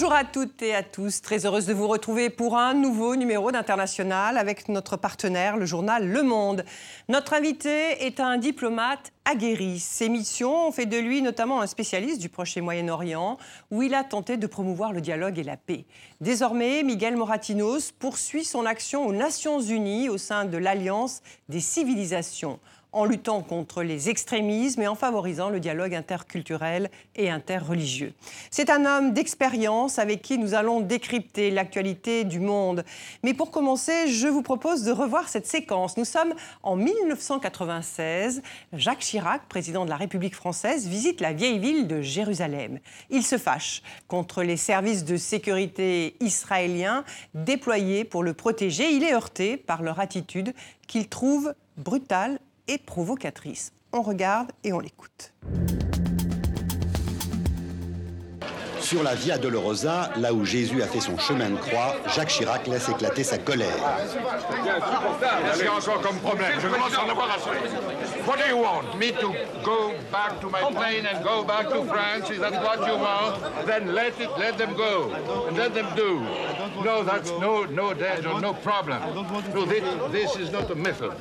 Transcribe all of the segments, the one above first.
Bonjour à toutes et à tous, très heureuse de vous retrouver pour un nouveau numéro d'International avec notre partenaire, le journal Le Monde. Notre invité est un diplomate aguerri. Ses missions ont fait de lui notamment un spécialiste du Proche et Moyen-Orient, où il a tenté de promouvoir le dialogue et la paix. Désormais, Miguel Moratinos poursuit son action aux Nations Unies au sein de l'Alliance des civilisations en luttant contre les extrémismes et en favorisant le dialogue interculturel et interreligieux. C'est un homme d'expérience avec qui nous allons décrypter l'actualité du monde. Mais pour commencer, je vous propose de revoir cette séquence. Nous sommes en 1996. Jacques Chirac, président de la République française, visite la vieille ville de Jérusalem. Il se fâche contre les services de sécurité israéliens déployés pour le protéger. Il est heurté par leur attitude qu'il trouve brutale et provocatrice. On regarde et on l'écoute. Sur la Via Dolorosa, là où Jésus a fait son chemin de croix, Jacques Chirac laisse éclater sa colère. Qu'est-ce encore comme problème Je commence à en avoir assez. What do you want? Me to go back to my plane and go back to France? Is that what you want? Then let it, let them go, and let them do. No, that's no, no danger, no problem. No, this, this is not a method.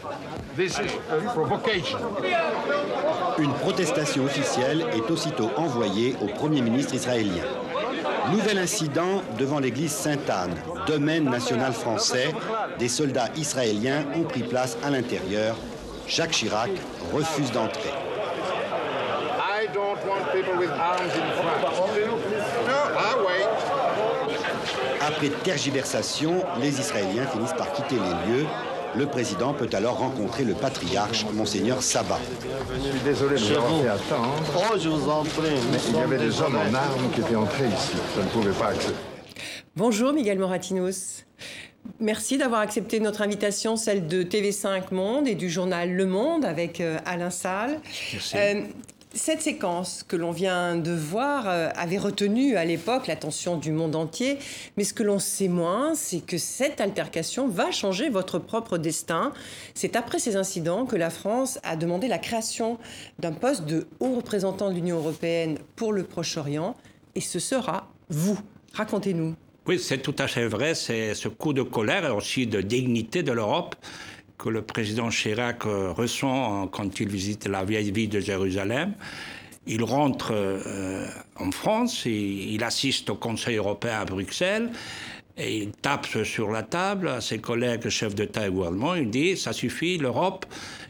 This is a provocation. Une protestation officielle est aussitôt envoyée au Premier ministre israélien. Nouvel incident devant l'église Sainte-Anne, domaine national français. Des soldats israéliens ont pris place à l'intérieur. Jacques Chirac refuse d'entrer. Wait. Après tergiversation, les Israéliens finissent par quitter les lieux. Le président peut alors rencontrer le patriarche, Monseigneur Sabat. Je suis désolé de vous avoir fait attendre. Oh, je vous en prie. Mais il y avait des hommes en armes qui étaient entrés ici. Je ne pouvais pas accepter. Bonjour Miguel Moratinos. Merci d'avoir accepté notre invitation, celle de TV5 Monde et du journal Le Monde avec euh, Alain Salle. Euh, cette séquence que l'on vient de voir euh, avait retenu à l'époque l'attention du monde entier, mais ce que l'on sait moins, c'est que cette altercation va changer votre propre destin. C'est après ces incidents que la France a demandé la création d'un poste de haut représentant de l'Union européenne pour le Proche-Orient, et ce sera vous. Racontez-nous. Oui, c'est tout à fait vrai. C'est ce coup de colère et aussi de dignité de l'Europe que le président Chirac euh, ressent euh, quand il visite la vieille ville de Jérusalem. Il rentre euh, en France, il assiste au Conseil européen à Bruxelles. Et il tape sur la table à ses collègues chefs d'État et gouvernement. Il dit ça suffit, l'Europe,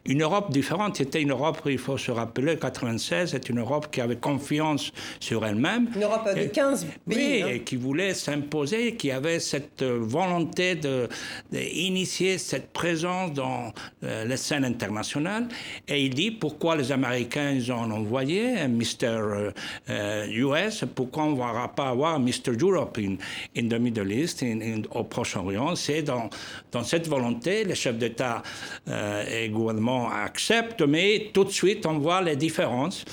une Europe différente. C'était une Europe, il faut se rappeler, 96, c'est une Europe qui avait confiance sur elle-même. Une Europe de Et- 15 pays. Oui, hein. et qui voulait s'imposer, qui avait cette euh, volonté de, d'initier cette présence dans euh, les scènes internationales. Et il dit pourquoi les Américains ils ont envoyé un Mr. euh, euh, US, pourquoi on ne va pas avoir un Mr. Europe in, in the Middle East, in- in- au Proche-Orient? C'est dans, dans cette volonté, les chefs d'État euh, et gouvernement acceptent, mais tout de suite on voit les différences.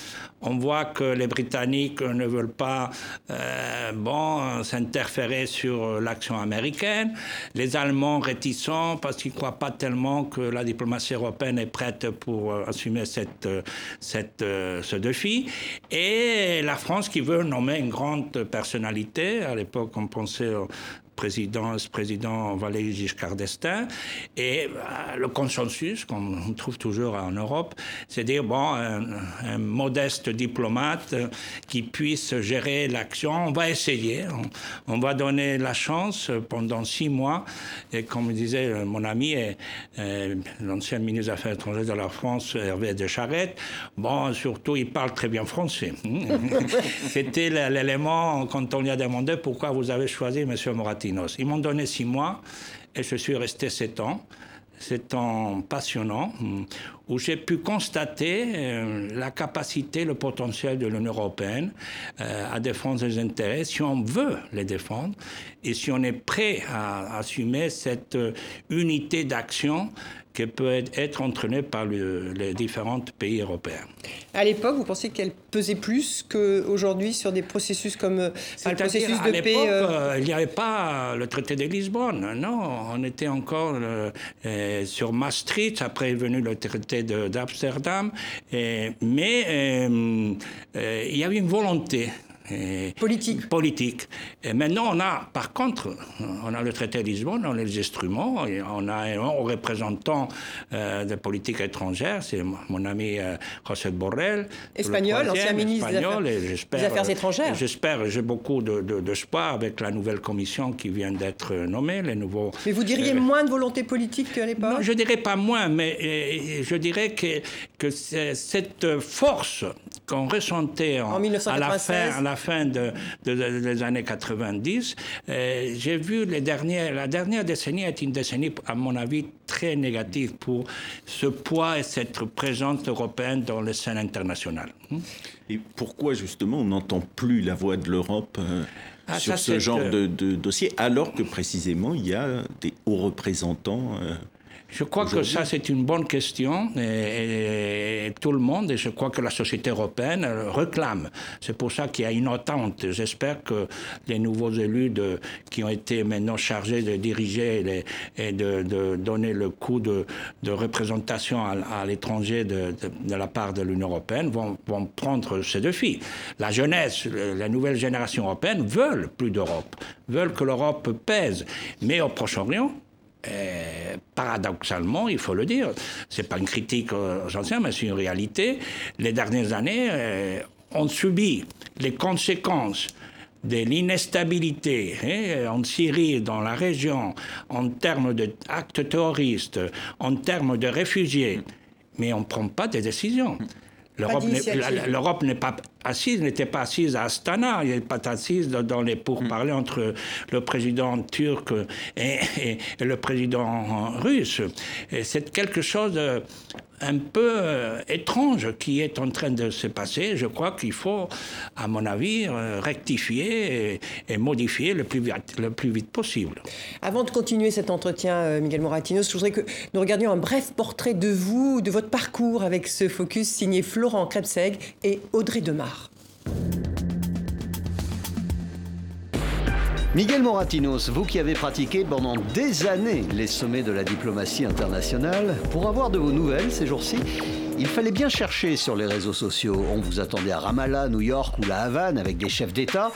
On voit que les Britanniques ne veulent pas euh, bon, s'interférer sur l'action américaine. Les Allemands réticents parce qu'ils ne croient pas tellement que la diplomatie européenne est prête pour euh, assumer cette, euh, cette, ce défi. Et la France qui veut nommer une grande personnalité. À l'époque, on pensait au président, Valéry Giscard d'Estaing. Et euh, le consensus qu'on trouve toujours en Europe, c'est dire, bon, un, modeste diplomate euh, qui puisse gérer l'action, on va essayer, on, va donner la chance pendant six mois. Et comme disait euh, mon ami, et, l'ancien ministre des Affaires étrangères de la France, Hervé de Charette, bon, surtout, il parle très bien français. C'était l'élément quand on lui a demandé pourquoi vous avez choisi M. Ils m'ont donné six mois et je suis resté sept ans. C'est un passionnant hum, où j'ai pu constater euh, la capacité, le potentiel de l'Union européenne euh, à défendre ses intérêts, si on veut les défendre et si on est prêt à assumer cette euh, unité d'action qui peut être, entraînée par le- les différents pays européens. À l'époque, vous pensez qu'elle pesait plus qu'aujourd'hui sur des processus comme euh, enfin, le processus à de paix l'époque, euh, euh, il n'y avait pas le traité de Lisbonne. Non, on était encore euh, sur Maastricht. Après est venu le traité d'Amsterdam. Mais il y avait une volonté politique. politique. Et maintenant, on a, par contre, on a le traité de Lisbonne, on a les instruments, et on a un représentant euh, de politique étrangère, c'est mon ami euh, José Borrell. Espagnol, ancien ministre des Affaires, étrangères. J'espère, j'ai beaucoup d'espoir de, avec la nouvelle commission qui vient d'être nommée, les nouveaux... Mais vous diriez euh, moins de volonté politique qu'à l'époque Non, je dirais pas moins, mais je dirais que, que cette force qu'on ressentait en, à la fin, à la fin de, des années 90, euh, j'ai vu les dernières, la dernière décennie est une décennie, à mon avis, très négative pour ce poids et cette présence européenne dans les scènes internationales. Hmm? Et pourquoi justement on n'entend plus la voix de l'Europe euh, ah, sur ce genre euh, de, dossier, alors que précisément il y a des hauts représentants je crois que ça, c'est une bonne question et, tout le monde, et je crois que la société européenne réclame. C'est pour ça qu'il y a une attente. J'espère que les nouveaux élus de, qui ont été maintenant chargés de diriger et de, donner le coup de, représentation à, l'étranger de, la part de l'Union européenne vont, vont prendre ces défis. La jeunesse, la nouvelle génération européenne veulent plus d'Europe, veulent que l'Europe pèse. Mais au Proche-Orient, euh, paradoxalement, il faut le dire, c'est pas une critique aux anciens, mais c'est une réalité. Les dernières années euh, ont subi les conséquences de l'instabilité hein, en Syrie, dans la région, en termes d'actes terroristes, en termes de réfugiés, mais on ne prend pas de décisions. L'Europe n'est pas assise, n'était pas assise à Astana, elle n'est pas assise dans les pourparlers mm. entre le président turc et, le président russe. C'est quelque chose un peu euh, étrange qui est en train de se passer. Je crois qu'il faut, à mon avis, euh, rectifier et, modifier le plus, vite, le plus vite possible. Avant de continuer cet entretien, euh, Miguel Moratinos, je voudrais que nous regardions un bref portrait de vous, de votre parcours avec ce focus signé Florent Krebseg et Audrey Demar. Miguel Moratinos, vous qui avez pratiqué pendant des années les sommets de la diplomatie internationale, pour avoir de vos nouvelles ces jours-ci, il fallait bien chercher sur les réseaux sociaux. On vous attendait à Ramallah, New York ou La Havane avec des chefs d'État.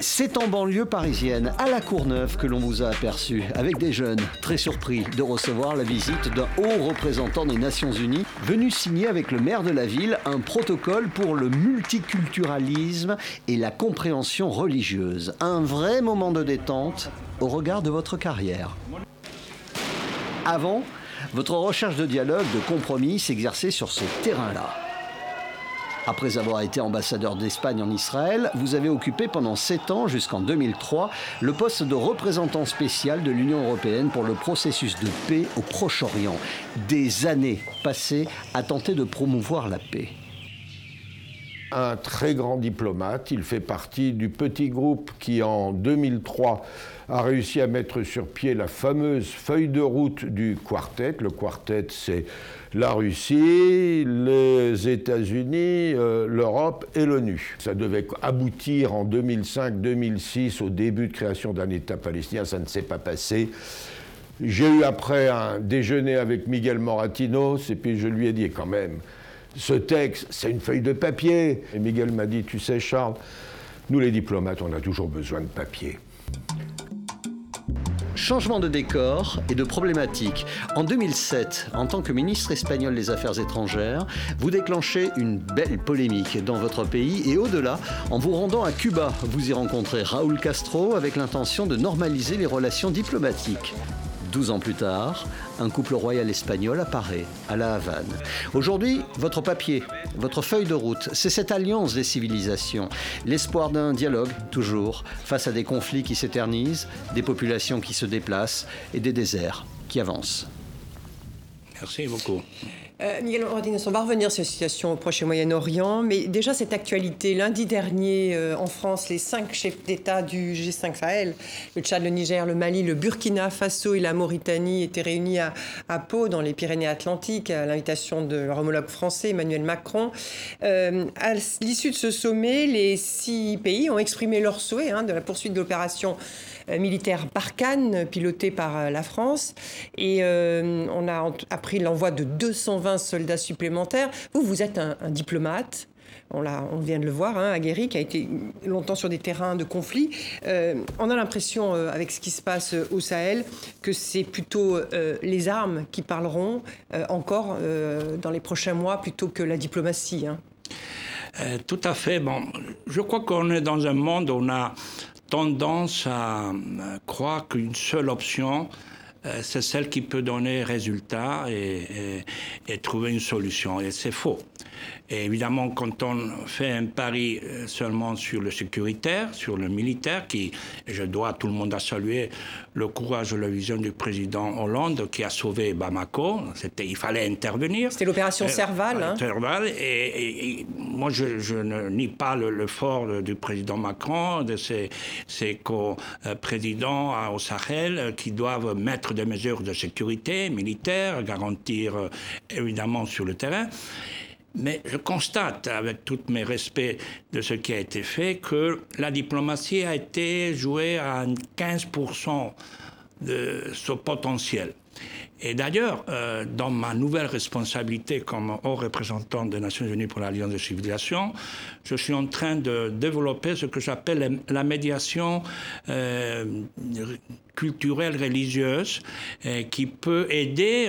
C'est en banlieue parisienne, à la Courneuve, que l'on vous a aperçu, avec des jeunes très surpris de recevoir la visite d'un haut représentant des Nations Unies, venu signer avec le maire de la ville un protocole pour le multiculturalisme et la compréhension religieuse. Un vrai moment de détente au regard de votre carrière. Avant, votre recherche de dialogue, de compromis s'exerçait sur ce terrain-là. Après avoir été ambassadeur d'Espagne en Israël, vous avez occupé pendant 7 ans, jusqu'en 2003, le poste de représentant spécial de l'Union européenne pour le processus de paix au Proche-Orient. Des années passées à tenter de promouvoir la paix un très grand diplomate. Il fait partie du petit groupe qui, en 2003, a réussi à mettre sur pied la fameuse feuille de route du quartet. Le quartet, c'est la Russie, les États-Unis, euh, l'Europe et l'ONU. Ça devait aboutir en 2005-2006 au début de création d'un État palestinien. Ça ne s'est pas passé. J'ai eu après un déjeuner avec Miguel Moratinos et puis je lui ai dit quand même, ce texte, c'est une feuille de papier. Et Miguel m'a dit, tu sais Charles, nous les diplomates, on a toujours besoin de papier. Changement de décor et de problématique. En 2007, en tant que ministre espagnol des Affaires étrangères, vous déclenchez une belle polémique dans votre pays et au-delà, en vous rendant à Cuba, vous y rencontrez Raúl Castro avec l'intention de normaliser les relations diplomatiques. 12 ans plus tard, un couple royal espagnol apparaît à La Havane. Aujourd'hui, votre papier, votre feuille de route, c'est cette alliance des civilisations, l'espoir d'un dialogue, toujours, face à des conflits qui s'éternisent, des populations qui se déplacent et des déserts qui avancent. Merci beaucoup. Euh, Miguel on va revenir sur la situation au Proche et Moyen-Orient, mais déjà cette actualité. Lundi dernier, euh, en France, les cinq chefs d'État du G5 Sahel, le Tchad, le Niger, le Mali, le Burkina Faso et la Mauritanie, étaient réunis à, Pau, dans les Pyrénées-Atlantiques, à l'invitation de leur homologue français, Emmanuel Macron. Euh, à l'issue de ce sommet, les six pays ont exprimé leur souhait hein, de la poursuite de l'opération militaire Barkhane, piloté par euh, la France. Et euh, on a appris l'envoi de 220 soldats supplémentaires. Vous, vous êtes un, diplomate. on, vient de le voir, hein, aguerri, qui a été longtemps sur des terrains de conflit. Euh, on a l'impression, euh, avec ce qui se passe au Sahel, que c'est plutôt les armes qui parleront encore dans les prochains mois plutôt que la diplomatie. Hein. tout à fait. Bon, je crois qu'on est dans un monde où on a tendance à croire qu'une seule option, c'est celle qui peut donner résultat et, et trouver une solution. Et c'est faux. Et évidemment, quand on fait un pari euh, seulement sur le sécuritaire, sur le militaire, qui, je dois tout le monde à saluer le courage et la vision du président Hollande qui a sauvé Bamako. C'était, il fallait intervenir. C'était l'opération euh, Serval. Hein. Serval. Et, moi, je, ne nie pas le, fort du président Macron, de ses, ses co-présidents au Sahel, qui doivent mettre des mesures de sécurité militaire, garantir euh, évidemment sur le terrain. Mais je constate, avec tous mes respects de ce qui a été fait, que la diplomatie a été jouée à 15% de son potentiel. Et d'ailleurs, euh, dans ma nouvelle responsabilité comme haut représentant des Nations Unies pour l'Alliance de civilisation, je suis en train de développer ce que j'appelle la médiation euh, culturelle religieuse, euh, qui peut aider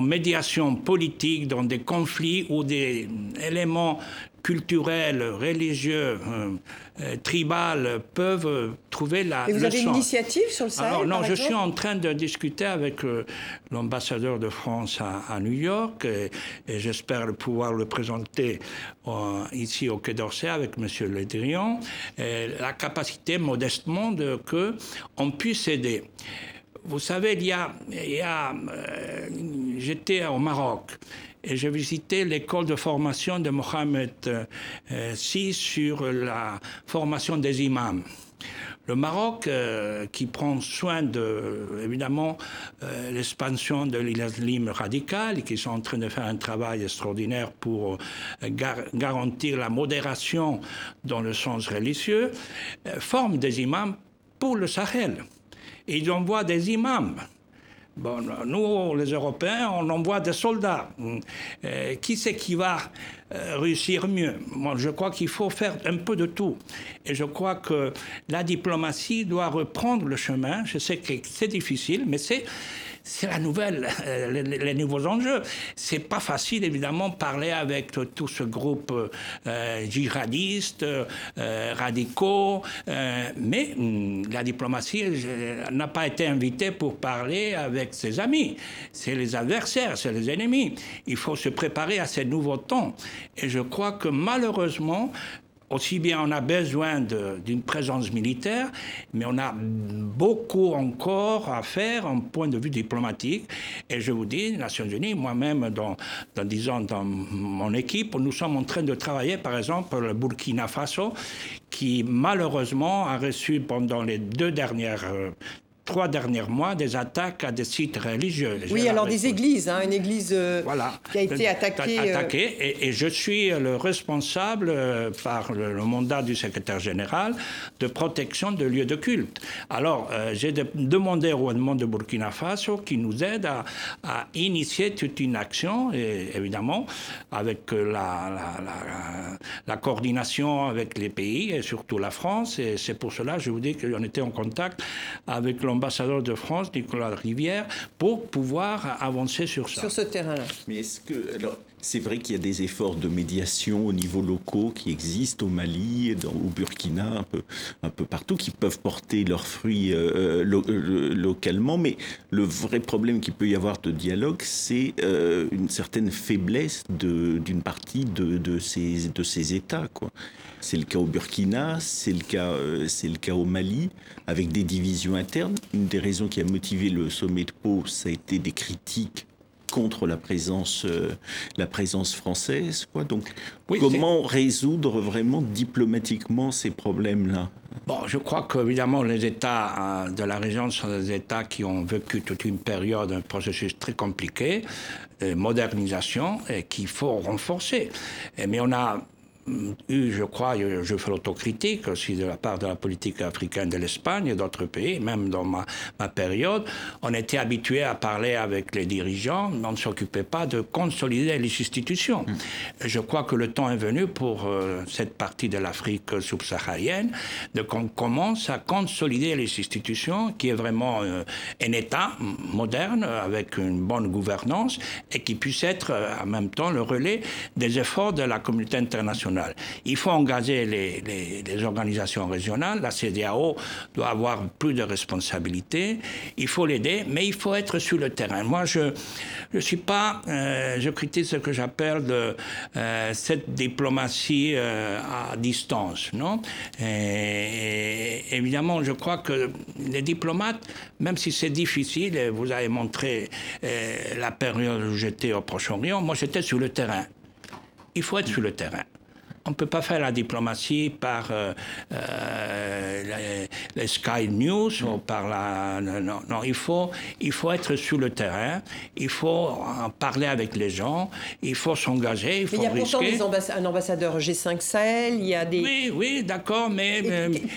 médiations politiques dans des conflits ou des éléments culturels, religieux, euh, euh peuvent trouver la Et vous avez une initiative sur le Sahel Alors, Non, je suis en train de discuter avec euh, l'ambassadeur de France à, New York et, j'espère pouvoir le présenter euh, ici au Quai d'Orsay avec M. Le Drian, la capacité modestement de que on puisse aider. Vous savez, il y a, euh, j'étais au Maroc et j'ai visité l'école de formation de Mohamed VI euh, sur la formation des imams. Le Maroc, euh, qui prend soin de, évidemment, l'expansion de l'islam radical, qui sont en train de faire un travail extraordinaire pour garantir la modération dans le sens religieux, forme des imams pour le Sahel ils envoient des imams. Bon, nous, les Européens, on envoie des soldats. Euh, qui c'est qui va euh, réussir mieux? Moi, je crois qu'il faut faire un peu de tout. Et je crois que la diplomatie doit reprendre le chemin. Je sais que c'est difficile, mais c'est c'est la nouvelle, euh, les, nouveaux enjeux. C'est pas facile, évidemment, parler avec tout ce groupe euh, djihadiste, euh, radicaux, mais hum, la diplomatie n'a pas été invitée pour parler avec ses amis. C'est les adversaires, c'est les ennemis. Il faut se préparer à ces nouveaux temps. Et je crois que malheureusement, aussi bien on a besoin d'une présence militaire, mais on a beaucoup encore à faire en point de vue diplomatique. Et je vous dis, Nations Unies, moi-même, dans, dans, disons, dans mon équipe, nous sommes en train de travailler, par exemple, le Burkina Faso, qui malheureusement a reçu pendant les deux dernières euh, trois derniers mois des attaques à des sites religieux. Oui, alors des églises, hein, une église euh, qui a été attaquée. Euh, et, je suis le responsable, euh, par le, mandat du secrétaire général, de protection de lieux de culte. Alors, j'ai demandé au gouvernement de Burkina Faso qui nous aide à, initier toute une action, et évidemment, avec la, la, la, coordination avec les pays, et surtout la France. Et c'est pour cela, je vous dis qu'on était en contact avec l'homme ambassadeur de France, Nicolas Rivière, pour pouvoir avancer sur ça. Sur ce terrain-là. Mais est-ce que. Alors, c'est vrai qu'il y a des efforts de médiation au niveau locaux qui existent au Mali, dans, au Burkina, un peu, un peu partout, qui peuvent porter leurs fruits euh, euh, localement. Mais le vrai problème qu'il peut y avoir de dialogue, c'est euh, une certaine faiblesse d'une partie de, de, ces, de ces États. Quoi. C'est le cas au Burkina, c'est le, cas, c'est le cas au Mali, avec des divisions internes. Une des raisons qui a motivé le sommet de Pau, ça a été des critiques contre la présence, euh, la présence française. Quoi. Donc, comment résoudre vraiment diplomatiquement ces problèmes-là? Bon, je crois qu'évidemment, les États euh, de la région sont des États qui ont vécu toute une période, un processus très compliqué de modernisation et qu'il faut renforcer. mais on a eu, je crois, je fais l'autocritique aussi de la part de la politique africaine de l'Espagne et d'autres pays, même dans ma, ma période, on était habitué à parler avec les dirigeants, mais on ne s'occupait pas de consolider les institutions. Mm. Je crois que le temps est venu pour euh, cette partie de l'Afrique subsaharienne de qu'on commence à consolider les institutions, qui est vraiment euh, un État moderne avec une bonne gouvernance et qui puisse être euh, en même temps le relais des efforts de la communauté internationale. Il faut engager les, organisations régionales. La CDAO doit avoir plus de responsabilités. Il faut l'aider, mais il faut être sur le terrain. Moi, je ne suis pas, euh, je critique ce que j'appelle euh, cette diplomatie à distance, non? Et, Évidemment, je crois que les diplomates, même si c'est difficile, vous avez montré la période où j'étais au Proche-Orient, moi j'étais sur le terrain. Il faut être sur le terrain on ne peut pas faire la diplomatie par euh, euh, les, Sky News ou par la. Non, non, il, faut, il faut être sur le terrain, il faut en parler avec les gens, il faut s'engager, il faut mais il y a pourtant un ambassadeur G5 Sahel, il y a des. Oui, oui, d'accord, mais.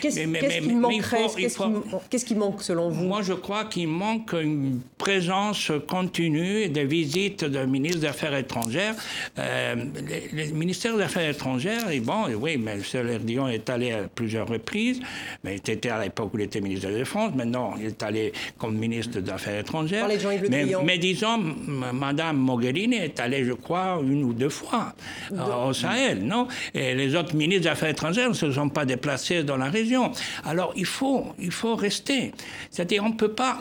Qu'est-ce qui manquerait? Qu'est-ce qui manque selon vous? Moi, je crois qu'il manque une présence continue des visites de ministres des Affaires étrangères. Euh, les, les ministères des Affaires étrangères et bon, oui, mais M. Dion est allé à plusieurs reprises. Mais il était à l'époque où il était ministre de la Défense. Maintenant, il est allé comme ministre des Affaires étrangères. Mais, mais, disons, Mme Mogherini est allée, je crois, une ou deux fois euh, au Sahel, non? Et les autres ministres des Affaires étrangères ne se sont pas déplacés dans la région. Alors, il faut, il faut rester. C'est-à-dire, on ne peut pas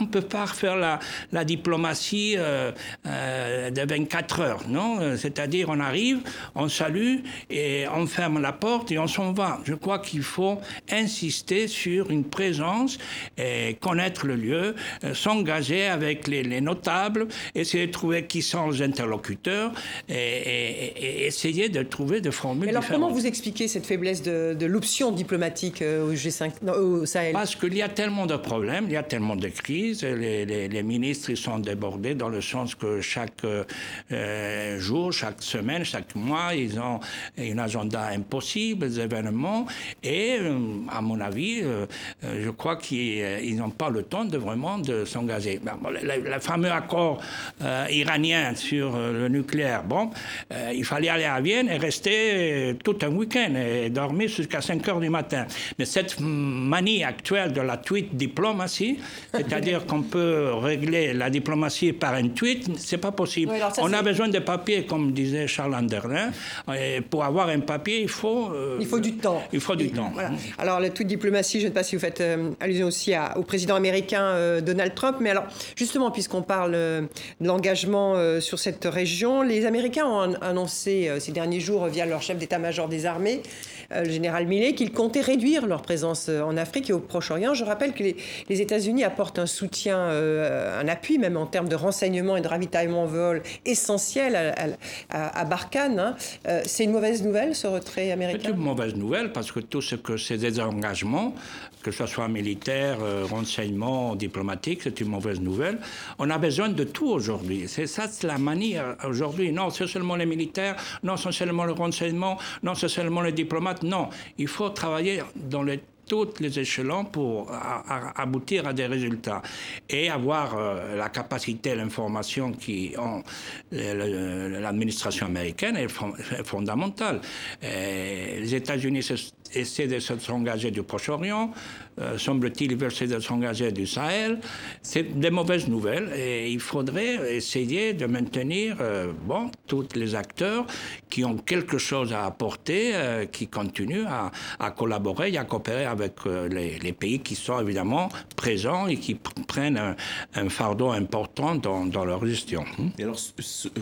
faire la, la diplomatie euh, euh, de 24 heures, non? C'est-à-dire, on arrive, on salue et on ferme la porte et on s'en va. Je crois qu'il faut insister sur une présence, et connaître le lieu, euh, s'engager avec les, notables, essayer de trouver qui sont les interlocuteurs et, essayer de trouver des formules. alors comment vous expliquez cette faiblesse de, l'option diplomatique euh, au G5, au Sahel? Parce qu'il y a tellement de problèmes, il y a tellement de crises, les, ministres ils sont débordés dans le sens que chaque euh, jour, chaque semaine, chaque mois, ils ont une agenda impossible, des événements, et euh, à mon avis, euh, euh, je crois qu'ils n'ont pas le temps de vraiment de s'engager. Le, fameux accord iranien sur le nucléaire, bon, il fallait aller à Vienne et rester tout un week-end et dormir jusqu'à 5 heures du matin. Mais cette manie actuelle de la tweet diplomatie, c'est-à-dire qu'on peut régler la diplomatie par un tweet, c'est pas possible. On a besoin de papiers, comme disait Charles Anderlin, pour avoir un papier il faut... Euh, il faut du temps. Il faut du temps. Alors, la toute diplomatie, je ne sais pas si vous faites euh, allusion aussi au président américain euh, Donald Trump, mais alors, justement, puisqu'on parle de l'engagement sur cette région, les Américains ont annoncé ces derniers jours, via leur chef d'état-major des armées, le général Millet, qu'ils comptaient réduire leur présence en Afrique et au Proche-Orient. Je rappelle que les, États-Unis apportent un soutien, un appui même en termes de renseignement et de ravitaillement en vol essentiel à, Barkhane. Hein. C'est une mauvaise nouvelle, ce c'est une mauvaise nouvelle parce que tout ce que c'est des engagements, que ce soit militaire, euh, renseignement, diplomatique, c'est une mauvaise nouvelle. On a besoin de tout aujourd'hui. C'est ça la manie aujourd'hui. Non, c'est seulement les militaires, non, c'est seulement le renseignement, non, c'est seulement les diplomates. Non, il faut travailler dans les tous les échelons pour aboutir à des résultats et avoir euh, la capacité, l'information qui ont l'administration américaine est, fondamentale. les États-Unis essaient de s'engager du Proche-Orient, euh, semble-t-il, veulent de s'engager du Sahel. C'est des mauvaises nouvelles et il faudrait essayer de maintenir euh, bon, tous les acteurs qui ont quelque chose à apporter, euh, qui continuent à, collaborer et à coopérer avec les, pays qui sont évidemment présents et qui prennent un, fardeau important dans leur gestion. Et alors,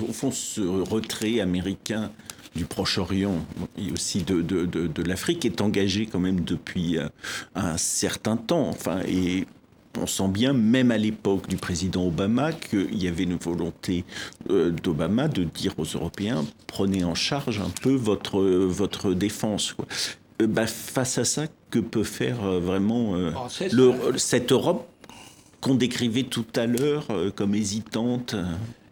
au fond, ce retrait américain du Proche-Orient et aussi de, de, de, l'Afrique est engagé quand même depuis euh, un certain temps. Enfin, et on sent bien, même à l'époque du président Obama, qu'il y avait une volonté euh, d'Obama de dire aux Européens prenez en charge un peu votre, votre défense. Quoi. Euh, bah, face à ça, que peut faire vraiment oh, le, cette Europe qu'on décrivait tout à l'heure comme hésitante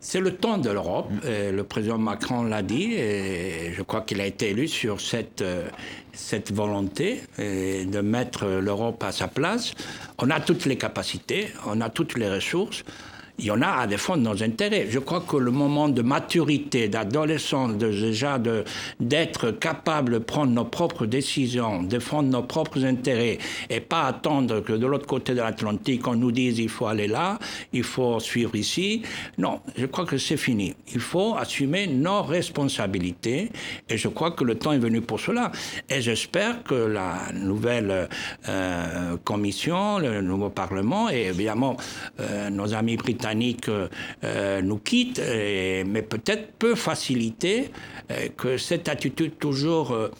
C'est le temps de l'Europe. Le président Macron l'a dit et je crois qu'il a été élu sur cette, cette volonté de mettre l'Europe à sa place. On a toutes les capacités, on a toutes les ressources il y en a à défendre nos intérêts. Je crois que le moment de maturité, d'adolescence, déjà d'être capable de prendre nos propres décisions, défendre nos propres intérêts et pas attendre que de l'autre côté de l'Atlantique on nous dise il faut aller là, il faut suivre ici. Non, je crois que c'est fini. Il faut assumer nos responsabilités et je crois que le temps est venu pour cela. Et j'espère que la nouvelle euh, commission, le nouveau Parlement et évidemment euh, nos amis britanniques euh, nous quitte, mais peut-être peut faciliter euh, que cette attitude toujours euh,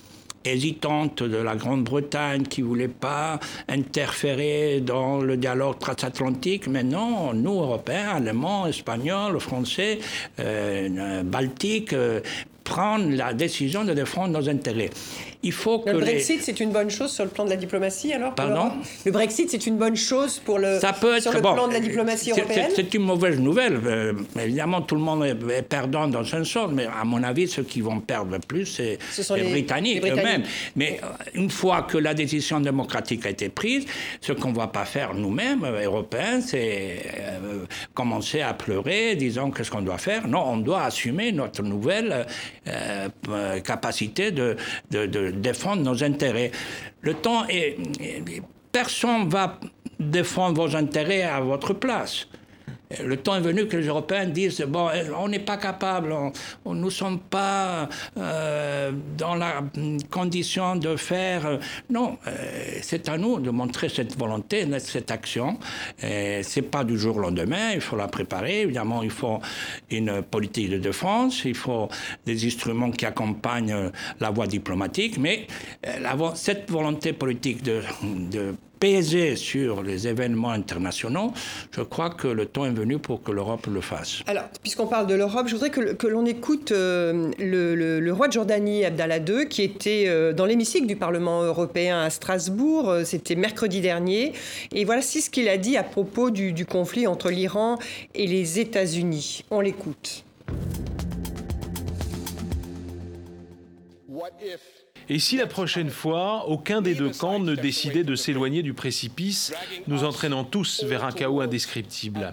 hésitante de la Grande-Bretagne qui voulait pas interférer dans le dialogue transatlantique. Mais non, nous, Européens, Allemands, Espagnols, Français, Baltiques, prendre la décision de défendre nos intérêts. Il faut que le Brexit, c'est une bonne chose sur le plan de la diplomatie, alors Pardon Le Brexit, c'est une bonne chose pour le, Ça peut être, sur le plan de la diplomatie européenne? C'est une mauvaise nouvelle. Euh, évidemment, tout le monde est perdant dans un sens, mais à mon avis, ceux qui vont perdre le plus, c'est les, les, Britanniques eux-mêmes. Mais euh, une fois que la décision démocratique a été prise, ce qu'on ne va pas faire nous-mêmes, euh, Européens, c'est commencer à pleurer, disant qu'est-ce qu'on doit faire? Non, on doit assumer notre nouvelle capacité de, de défendre nos intérêts. Le temps est... Personne va défendre vos intérêts à votre place. Le temps est venu que les Européens disent bon, on n'est pas capable, on, nous sommes pas euh, dans la condition de faire. Non, euh, c'est à nous de montrer cette volonté, cette action. C'est pas du jour au lendemain, il faut la préparer. Évidemment, il faut une politique de défense, il faut des instruments qui accompagnent la voie diplomatique, mais euh, cette volonté politique de peser sur les événements internationaux, je crois que le temps est venu pour que l'Europe le fasse. Alors, puisqu'on parle de l'Europe, je voudrais que, l'on écoute euh, le, roi de Jordanie, Abdallah II, qui était euh, dans l'hémicycle du Parlement européen à Strasbourg. Euh, c'était mercredi dernier. Et voilà ce qu'il a dit à propos du, du conflit entre l'Iran et les États-Unis. On l'écoute. What if et si la prochaine fois, aucun des deux camps ne décidait de s'éloigner du précipice, nous entraînant tous vers un chaos indescriptible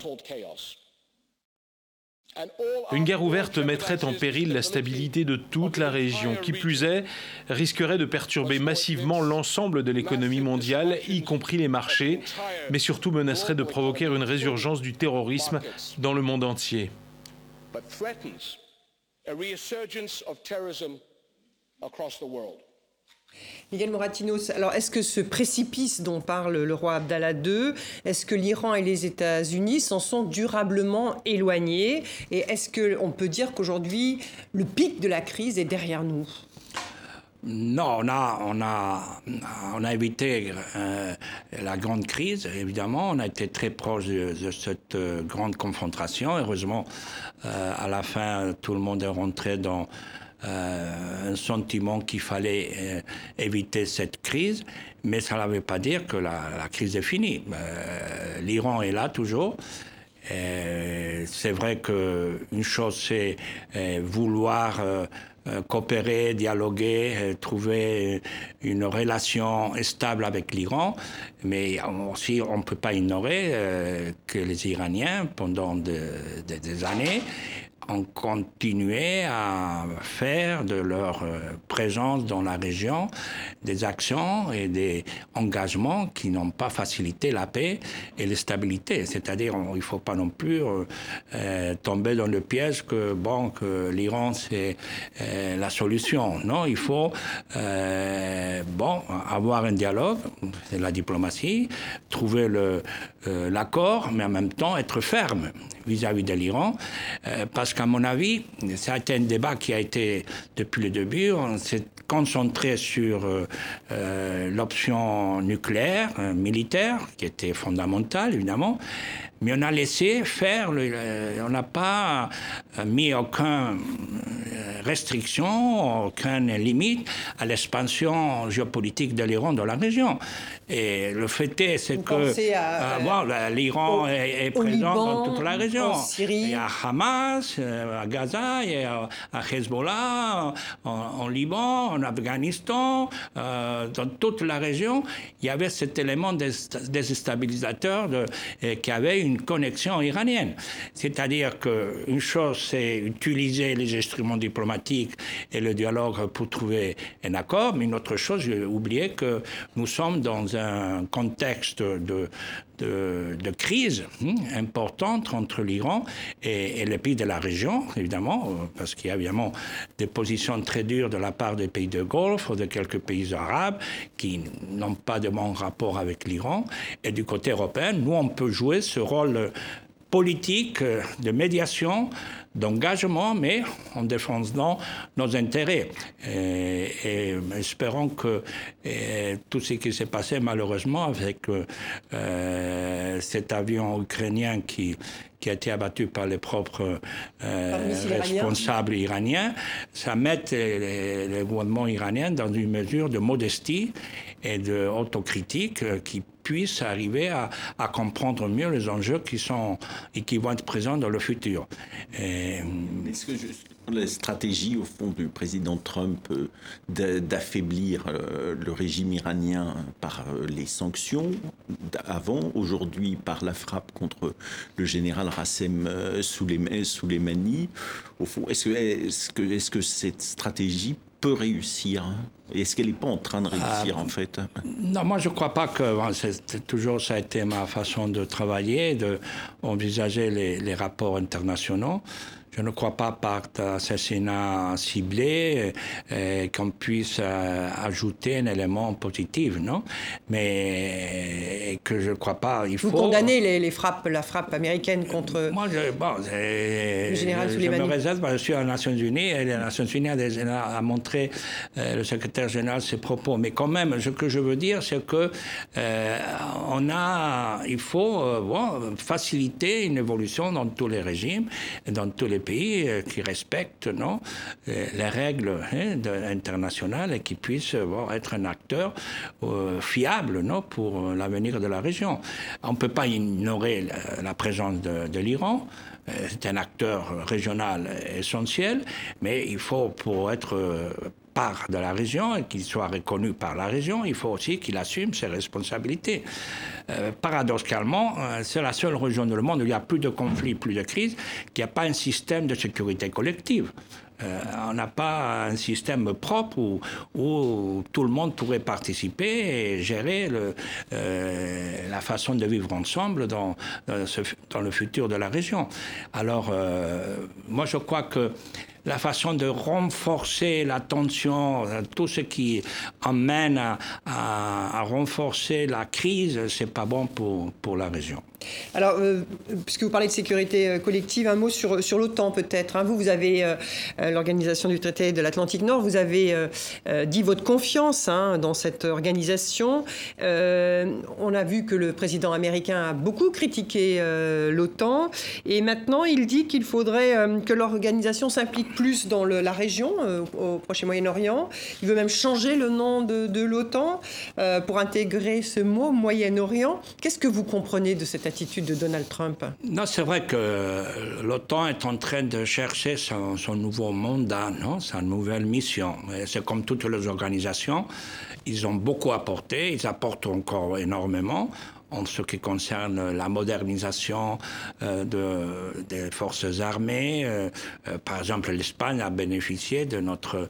une guerre ouverte mettrait en péril la stabilité de toute la région. Qui plus est, risquerait de perturber massivement l'ensemble de l'économie mondiale, y compris les marchés, mais surtout menacerait de provoquer une résurgence du terrorisme dans le monde entier. Miguel Moratinos, alors est-ce que ce précipice dont parle le roi Abdallah II, est-ce que l'Iran et les États-Unis s'en sont durablement éloignés? Et est-ce qu'on peut dire qu'aujourd'hui, le pic de la crise est derrière nous? Non, on a, on a, on a évité euh, la grande crise, évidemment. On a été très proche de, cette euh, grande confrontation. Heureusement, euh, à la fin, tout le monde est rentré dans euh, un sentiment qu'il fallait euh, éviter cette crise, mais ça ne veut pas dire que la, crise est finie. Euh, L'Iran est là toujours. C'est vrai qu'une chose, c'est vouloir coopérer, dialoguer, trouver une relation stable avec l'Iran, mais aussi on ne peut pas ignorer que les Iraniens, pendant des années, ont continué à faire de leur euh, présence dans la région des actions et des engagements qui n'ont pas facilité la paix et la stabilité. C'est-à-dire, il ne faut pas non plus euh, euh, tomber dans le piège que, bon, que l'Iran, c'est la solution. Non, il faut, bon, avoir un dialogue, c'est la diplomatie, trouver l'accord, mais en même temps être ferme vis-à-vis de l'Iran, parce qu'à mon avis, ça a été un débat qui a été depuis le début, on s'est concentré sur euh, euh, l'option nucléaire, euh, militaire, qui était fondamentale évidemment, mais on a laissé faire, on n'a pas mis aucune restriction, aucune limite à l'expansion géopolitique de l'Iran dans la région. Et le fait est, c'est que euh, l'Iran est, présent dans toute la région. Il y a Hamas, euh, à Gaza, il y a à Hezbollah, en, Liban, en Afghanistan, euh, dans toute la région. Il y avait cet élément déstabilisateur de, qui avait une connexion iranienne. C'est-à-dire qu'une chose, c'est utiliser les instruments diplomatiques et le dialogue pour trouver un accord, mais une autre chose, j'ai que nous sommes dans un contexte de, de, crise hein, importante entre l'Iran et, les pays de la région, évidemment, euh, parce qu'il y a évidemment des positions très dures de la part des pays de Golfe ou de quelques pays arabes qui n'ont pas de bon rapport avec l'Iran. Et du côté européen, nous, on peut jouer ce rôle politique euh, de médiation d'engagement, mais en défendant nos intérêts. Et, espérons que tout ce qui s'est passé malheureusement avec euh, cet avion ukrainien qui, qui a été abattu par les propres euh, responsables iraniens, ça met le gouvernement iranien dans une mesure de modestie et d'autocritique euh, qui puisse arriver à, comprendre mieux les enjeux qui sont et qui vont être présents dans le futur. Est-ce que la stratégie, au fond, du président Trump euh, d'affaiblir euh, le régime iranien par euh, les sanctions, avant, aujourd'hui par la frappe contre le général Rassem Soleimani, au fond, est-ce que, est -ce que cette stratégie peut réussir? Est-ce qu'elle n'est pas en train de réussir en fait? Non, moi je ne crois pas que c'est toujours ça a été ma façon de travailler, de envisager les rapports internationaux. Je ne crois pas par assassinat ciblé euh, qu'on puisse euh, ajouter un élément positif, non? Mais que je ne crois pas. Il Vous faut... condamnez les, les, frappes, la frappe américaine contre Moi, je, bon, le général je, je me réserve, je suis aux Nations Unies et les Nations Unies a, a montré euh, le secrétaire général ses propos. Mais quand même, ce que je veux dire, c'est que on a, il faut bon, faciliter une évolution dans tous les régimes, dans tous les pays euh, qui respectent non, euh, les règles hein, internationales et qui puissent être un acteur euh, fiable non, pour l'avenir de la région. On ne peut pas ignorer la, présence de l'Iran. C'est un acteur régional essentiel, mais il faut, pour être part de la région et qu'il soit reconnu par la région, il faut aussi qu'il assume ses responsabilités. Euh, paradoxalement, euh, c'est la seule région du monde où il y a plus de conflits, plus de crises, qui n'a pas un système de sécurité collective. Euh, on n'a pas un système propre où, tout le monde pourrait participer et gérer la façon de vivre ensemble dans, le futur de la région. Alors, moi, je crois que la façon de renforcer la tension, euh, tout ce qui amène à, renforcer la crise, c'est pas bon pour, pour la région. Alors, euh, puisque vous parlez de sécurité euh, collective, un mot sur, sur l'OTAN peut-être. Hein. Vous, vous avez l'organisation du traité de l'Atlantique Nord, vous avez dit votre confiance hein, dans cette organisation. on a vu que le président américain a beaucoup critiqué l'OTAN et maintenant il dit qu'il faudrait que l'organisation s'implique plus dans la région, euh, au Proche Moyen-Orient. Il veut même changer le nom de, l'OTAN euh, pour intégrer ce mot Moyen-Orient. Qu'est-ce que vous comprenez de cette attitude de Donald Trump? Non, c'est vrai que l'OTAN est en train de chercher son, son nouveau mandat, non? Sa nouvelle mission. C'est comme toutes les organisations. Ils ont beaucoup apporté, ils apportent encore énormément en ce qui concerne la modernisation euh, de, des forces armées. Euh, euh, par exemple, l'Espagne a bénéficié de notre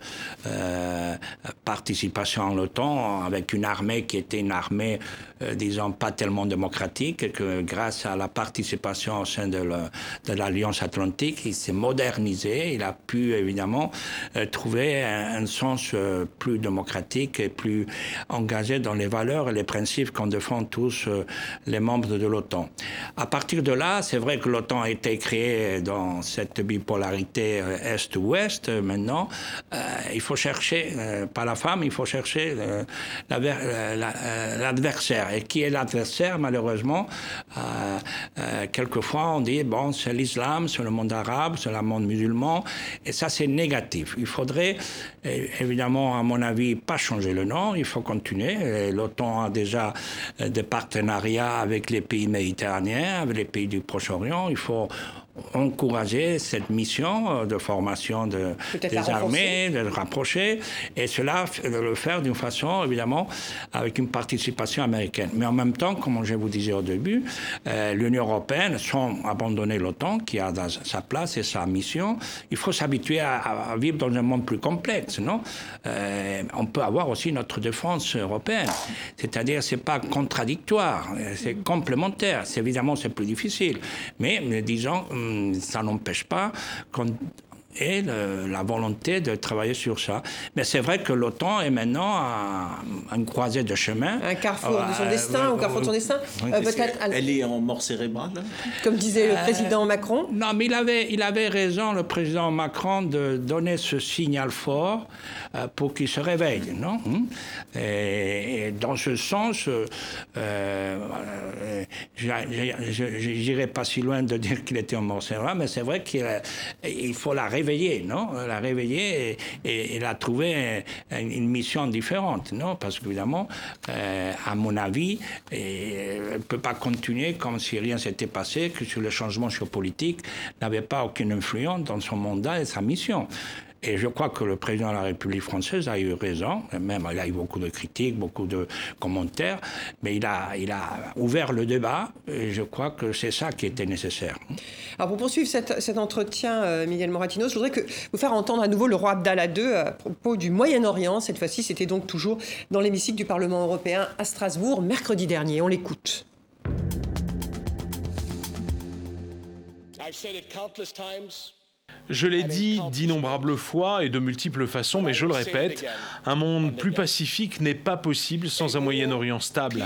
participation en l'OTAN avec une armée qui était une armée, disons, pas tellement démocratique, et que grâce à la participation au sein de l'Alliance Atlantique, il s'est modernisé, il a pu évidemment trouver un, un sens plus démocratique et plus engagé dans les valeurs et les principes qu'on défend tous les membres de l'OTAN. À partir de là, c'est vrai que l'OTAN a été créée dans cette bipolarité Est-Ouest. Maintenant, il faut chercher, pas la femme, il faut chercher l'adversaire. Et qui est l'adversaire, malheureusement Quelquefois, on dit, bon, c'est l'islam, c'est le monde arabe, c'est le monde musulman, et ça, c'est négatif. Il faudrait, évidemment, à mon avis, pas changer le nom, il faut continuer. L'OTAN a déjà euh, des avec les pays méditerranéens, avec les pays du Proche-Orient. Il faut encourager cette mission euh, de formation de, des armées, de rapprocher, et cela, de le faire d'une façon, évidemment, avec une participation américaine. Mais en même temps, comme je vous disais au début, euh, l'Union européenne, sans abandonner l'OTAN, qui a sa place et sa mission, il faut s'habituer à, vivre dans un monde plus complexe, non? Euh, On peut avoir aussi notre défense européenne, c'est-à-dire c'est pas contradictoire, c'est complémentaire. Évidemment, c'est plus difficile, mais disons ça n'empêche pas qu'on et la volonté de travailler sur ça. Mais c'est vrai que l'OTAN est maintenant à, une croisée de chemin. Un carrefour de son destin, ou carrefour de son destin euh, Elle est en mort cérébrale Comme disait le euh, président Macron Non, mais il avait, il avait raison, le président Macron, de donner ce signal fort euh, pour qu'il se réveille, non hum? et, dans ce sens, euh, j'irai pas si loin de dire qu'il était en mort cérébrale, mais c'est vrai qu'il faut la réveiller, non? La réveiller et, et, a trouvé une mission différente, non? Parce qu'évidemment, euh, à mon avis, elle ne peut pas continuer comme si rien s'était passé, que sur le changement géopolitique n'avait pas aucune influence dans son mandat et sa mission. Et je crois que le président de la République française a eu raison, même il a eu beaucoup de critiques, beaucoup de commentaires, mais il a, il a ouvert le débat et je crois que c'est ça qui était nécessaire. Alors pour poursuivre cet, entretien, euh, Miguel Moratino, je voudrais que vous faire entendre à nouveau le roi Abdallah II à propos du Moyen-Orient. Cette fois-ci, c'était donc toujours dans l'hémicycle du Parlement européen à Strasbourg, mercredi dernier. On l'écoute. I've said it countless times. Je l'ai dit d'innombrables fois et de multiples façons, mais je le répète, un monde plus pacifique n'est pas possible sans un Moyen-Orient stable.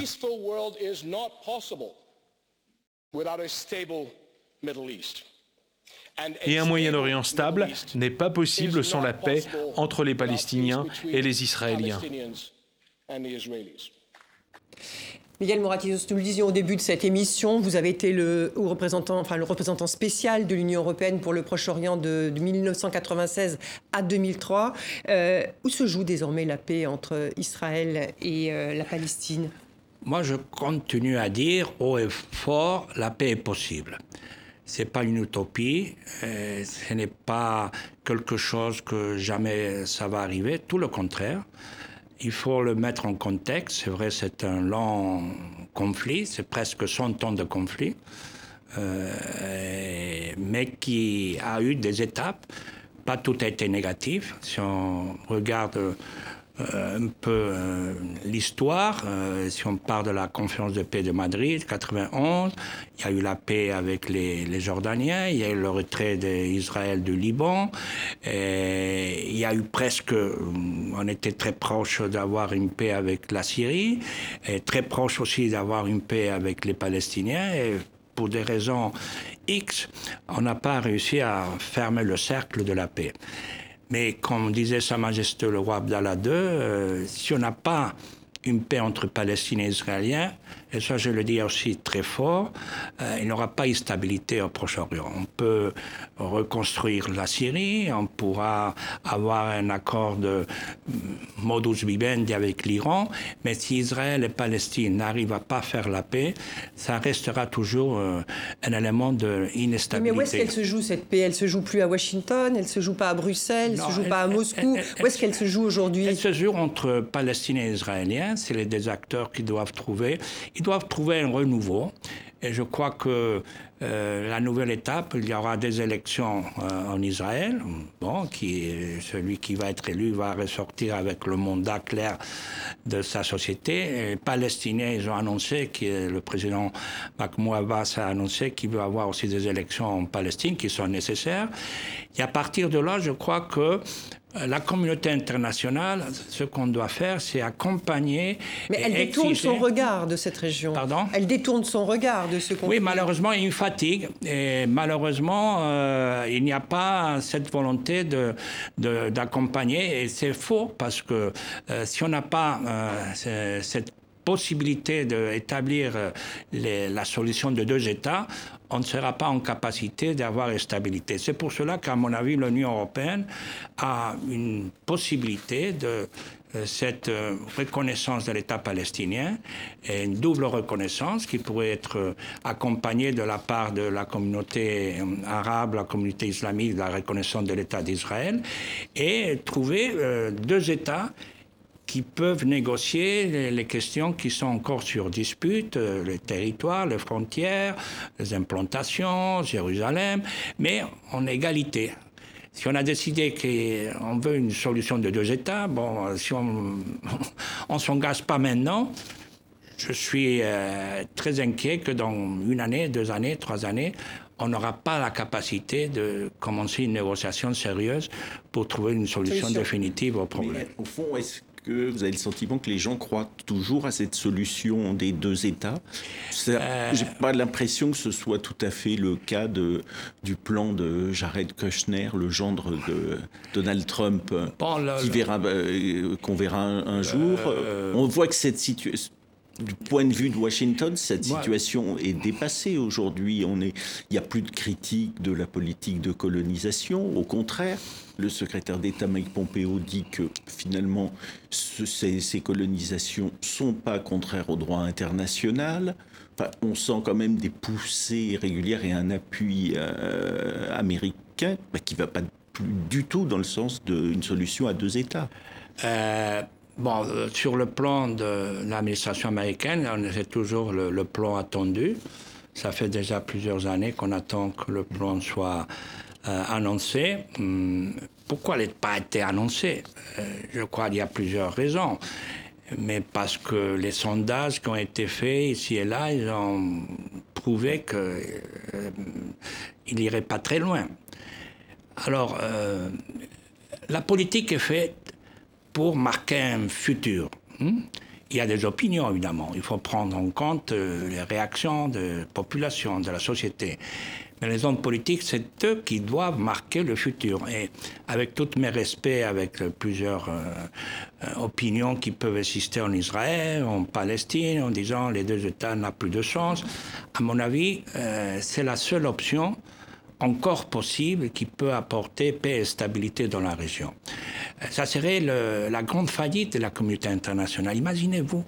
Et un Moyen-Orient stable n'est pas possible sans la paix entre les Palestiniens et les Israéliens. Miguel Moratinos, nous le disions au début de cette émission, vous avez été le représentant, enfin, le représentant spécial de l'Union européenne pour le Proche-Orient de, 1996 à 2003. Euh, où se joue désormais la paix entre Israël et euh, la Palestine? Moi, je continue à dire haut et fort, la paix est possible. Ce n'est pas une utopie, euh, ce n'est pas quelque chose que jamais ça va arriver, tout le contraire. Il faut le mettre en contexte. C'est vrai, c'est un long conflit, c'est presque 100 ans de conflit, euh, mais qui a eu des étapes. Pas tout a été négatif. Si on regarde un peu euh, l'histoire. Euh, si on part de la conférence de paix de Madrid, 91, il y a eu la paix avec les, les Jordaniens, il y a eu le retrait d'Israël du Liban, et il y a eu presque, on était très proche d'avoir une paix avec la Syrie, et très proche aussi d'avoir une paix avec les Palestiniens. Et pour des raisons X, on n'a pas réussi à fermer le cercle de la paix. Mais comme disait Sa Majesté le roi Abdallah II, euh, si on n'a pas une paix entre Palestiniens et Israéliens, et ça je le dis aussi très fort, euh, il n'y aura pas de stabilité au Proche-Orient. On peut reconstruire la Syrie, on pourra avoir un accord de modus vivendi avec l'Iran, mais si Israël et Palestine n'arrivent à pas faire la paix, ça restera toujours euh, un élément d'instabilité. Mais où est-ce qu'elle se joue cette paix? Elle se joue plus à Washington, elle se joue pas à Bruxelles, elle ne se joue pas à Moscou. où est-ce qu'elle se joue aujourd'hui? Elle se joue entre Palestiniens et Israéliens. C'est les deux acteurs qui doivent trouver. Ils doivent trouver un renouveau. Et je crois que euh, la nouvelle étape, il y aura des élections euh, en Israël. Bon, qui, celui qui va être élu va ressortir avec le mandat clair de sa société. Les Palestiniens, ils ont annoncé que le président Mahmoud Abbas a annoncé qu'il veut avoir aussi des élections en Palestine qui sont nécessaires. Et à partir de là, je crois que euh, la communauté internationale, ce qu'on doit faire, c'est accompagner. Mais elle détourne son regard de cette région. Pardon? Elle détourne son regard de ce conflit? Oui, malheureusement, il y a une fatigue. Et malheureusement, euh, il n'y a pas cette volonté d'accompagner. De, et c'est faux parce que euh, si on n'a pas cette possibilité d'établir la solution de deux États, on ne sera pas en capacité d'avoir une stabilité. C'est pour cela qu'à mon avis, l'Union européenne a une possibilité de euh, cette euh, reconnaissance de l'État palestinien et une double reconnaissance qui pourrait être euh, accompagnée de la part de la communauté arabe, la communauté islamique, de la reconnaissance de l'État d'Israël et trouver deux États qui peuvent négocier les, questions qui sont encore sur dispute, euh, les territoires, les frontières, les implantations, Jérusalem, mais en égalité. Si on a décidé qu'on veut une solution de deux États, bon, si on ne s'engage pas maintenant, je suis euh, très inquiet que dans une année, deux années, trois années, on n'aura pas la capacité de commencer une négociation sérieuse pour trouver une solution, définitive au problème. au fond, est-ce que vous avez le sentiment que les gens croient toujours à cette solution des deux États? Euh... J'ai pas l'impression que ce soit tout à fait le cas de, du plan de Jared Kushner, le gendre de Donald Trump, qui verra, euh, qu'on verra un, jour. Euh, On voit que cette situation du point de vue de Washington, cette situation est dépassée aujourd'hui. On est, il n'y a plus de critique de la politique de colonisation. Au contraire, le secrétaire d'État Mike Pompeo dit que finalement, ces, ces, colonisations sont pas contraires au droit international. Enfin, on sent quand même des poussées régulières et un appui euh, américain bah, qui va pas plus du tout dans le sens d'une solution à deux États. Euh, Bon, euh, sur le plan de l'administration américaine, c'est toujours le, plan attendu. Ça fait déjà plusieurs années qu'on attend que le plan soit euh, annoncé. Hum, pourquoi il n'a pas été annoncé? Euh, Je crois qu'il y a plusieurs raisons. Mais parce que les sondages qui ont été faits ici et là, ils ont prouvé qu'il n'irait pas très loin. Alors, la politique est faite pour marquer un futur. Hmm? Il y a des opinions, évidemment. Il faut prendre en compte euh, les réactions de la population, de la société. Mais les hommes politiques, c'est eux qui doivent marquer le futur. Et avec tout mes respects, avec plusieurs euh, euh, opinions qui peuvent exister en Israël, en Palestine, en disant les deux États n'ont plus de chance, à mon avis, c'est la seule option encore possible qui peut apporter paix et stabilité dans la région. Ça serait la grande faillite de la communauté internationale. Imaginez-vous,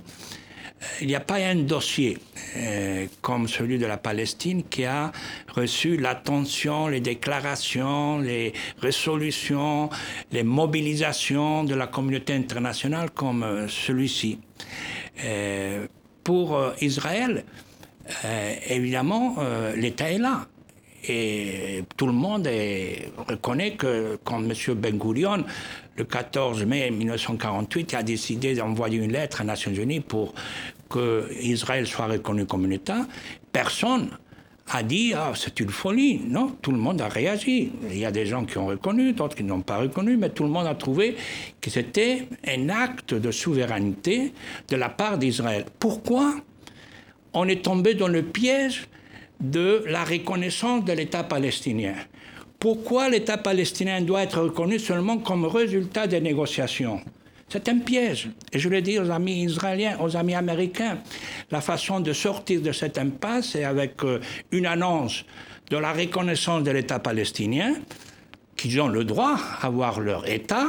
euh, il n'y a pas un dossier euh, comme celui de la Palestine qui a reçu l'attention, les déclarations, les résolutions, les mobilisations de la communauté internationale comme euh, celui-ci. pour Israël, évidemment, l'État est là. Et tout le monde reconnaît que quand M. Ben Gurion, le 14 mai 1948, a décidé d'envoyer une lettre aux Nations Unies pour que Israël soit reconnu comme un État, personne a dit ah, c'est une folie. Non, tout le monde a réagi. Il y a des gens qui ont reconnu, d'autres qui n'ont pas reconnu, mais tout le monde a trouvé que c'était un acte de souveraineté de la part d'Israël. Pourquoi on est tombé dans le piège de la reconnaissance de l'État palestinien. Pourquoi l'État palestinien doit être reconnu seulement comme résultat des négociations? C'est un piège. Et je le dis aux amis israéliens, aux amis américains, la façon de sortir de cette impasse est avec euh, une annonce de la reconnaissance de l'État palestinien, qu'ils ont le droit d'avoir leur État,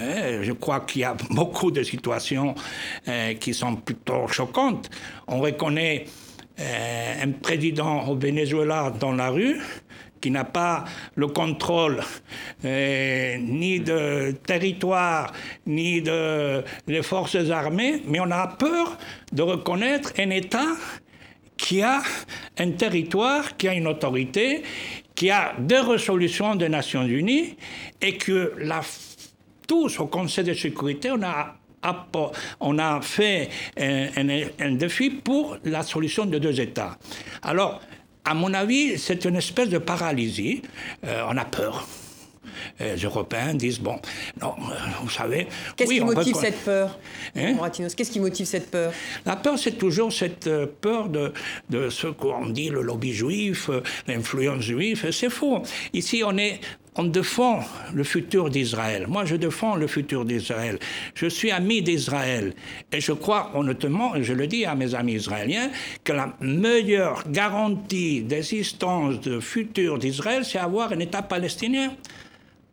eh, je crois qu'il y a beaucoup de situations eh, qui sont plutôt choquantes. On reconnaît euh, un président au Venezuela dans la rue qui n'a pas le contrôle euh, ni de territoire, ni de les forces armées, mais on a peur de reconnaître un État qui a un territoire, qui a une autorité, qui a deux résolutions des Nations Unies et que la, tous au Conseil de sécurité, on a on a fait un, défi pour la solution de deux États. Alors, à mon avis, c'est une espèce de paralysie. Euh, on a peur. Euh, les Européens disent bon, non, euh, vous savez. Qu'est-ce qui motive cette peur, hein? Qu'est-ce qui motive cette peur? La peur, c'est toujours cette peur de, de ce qu'on dit le lobby juif, l'influence juive. C'est faux. Ici, on est on défend le futur d'Israël. Moi, je défends le futur d'Israël. Je suis ami d'Israël. Et je crois honnêtement, et je le dis à mes amis israéliens, que la meilleure garantie d'existence de futur d'Israël, c'est avoir un État palestinien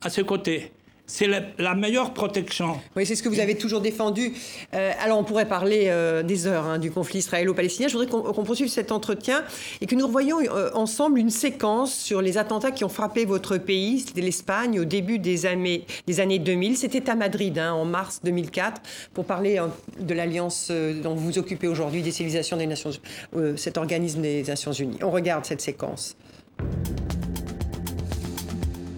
à ses côtés. C'est la, meilleure protection. Oui, c'est ce que vous avez toujours défendu. Euh, alors, on pourrait parler euh, des heures hein, du conflit israélo-palestinien. Je voudrais qu'on poursuive cet entretien et que nous revoyions euh, ensemble une séquence sur les attentats qui ont frappé votre pays. L'Espagne au début des années, des années 2000. C'était à Madrid, hein, en mars 2004, pour parler de l'alliance dont vous vous occupez aujourd'hui, des civilisations des Nations cet organisme des Nations Unies. On regarde cette séquence.